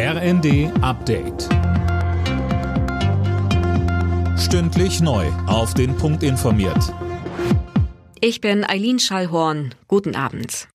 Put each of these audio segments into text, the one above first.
RND Update. Stündlich neu. Auf den Punkt informiert. Ich bin Eileen Schallhorn. Guten Abend.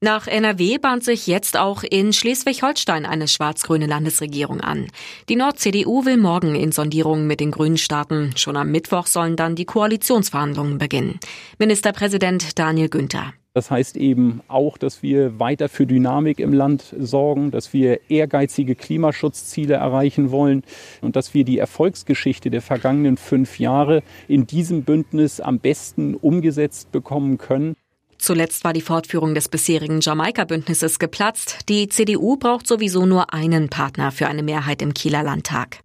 Nach NRW bahnt sich jetzt auch in Schleswig-Holstein eine schwarz-grüne Landesregierung an. Die Nord-CDU will morgen in Sondierungen mit den Grünen starten. Schon am Mittwoch sollen dann die Koalitionsverhandlungen beginnen. Ministerpräsident Daniel Günther. Das heißt eben auch, dass wir weiter für Dynamik im Land sorgen, dass wir ehrgeizige Klimaschutzziele erreichen wollen und dass wir die Erfolgsgeschichte der vergangenen fünf Jahre in diesem Bündnis am besten umgesetzt bekommen können. Zuletzt war die Fortführung des bisherigen Jamaika-Bündnisses geplatzt. Die CDU braucht sowieso nur einen Partner für eine Mehrheit im Kieler Landtag.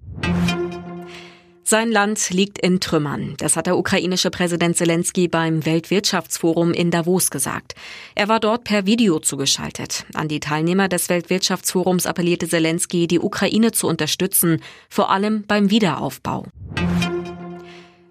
Sein Land liegt in Trümmern. Das hat der ukrainische Präsident Zelensky beim Weltwirtschaftsforum in Davos gesagt. Er war dort per Video zugeschaltet. An die Teilnehmer des Weltwirtschaftsforums appellierte Zelensky, die Ukraine zu unterstützen, vor allem beim Wiederaufbau.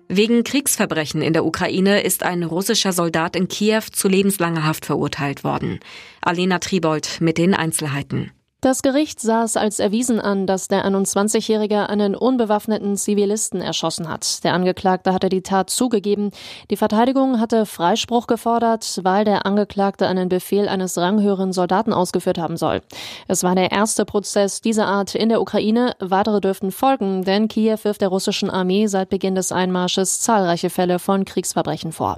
Wegen Kriegsverbrechen in der Ukraine ist ein russischer Soldat in Kiew zu lebenslanger Haft verurteilt worden. Alena Tribold mit den Einzelheiten. Das Gericht sah es als erwiesen an, dass der 21-Jährige einen unbewaffneten Zivilisten erschossen hat. Der Angeklagte hatte die Tat zugegeben. Die Verteidigung hatte Freispruch gefordert, weil der Angeklagte einen Befehl eines ranghöheren Soldaten ausgeführt haben soll. Es war der erste Prozess dieser Art in der Ukraine. Weitere dürften folgen, denn Kiew wirft der russischen Armee seit Beginn des Einmarsches zahlreiche Fälle von Kriegsverbrechen vor.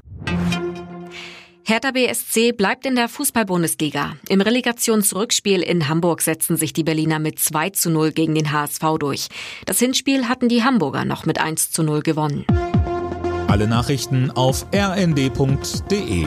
Hertha BSC bleibt in der Fußball-Bundesliga. Im Relegationsrückspiel in Hamburg setzten sich die Berliner mit 2 zu 0 gegen den HSV durch. Das Hinspiel hatten die Hamburger noch mit 1 zu 0 gewonnen. Alle Nachrichten auf rnd.de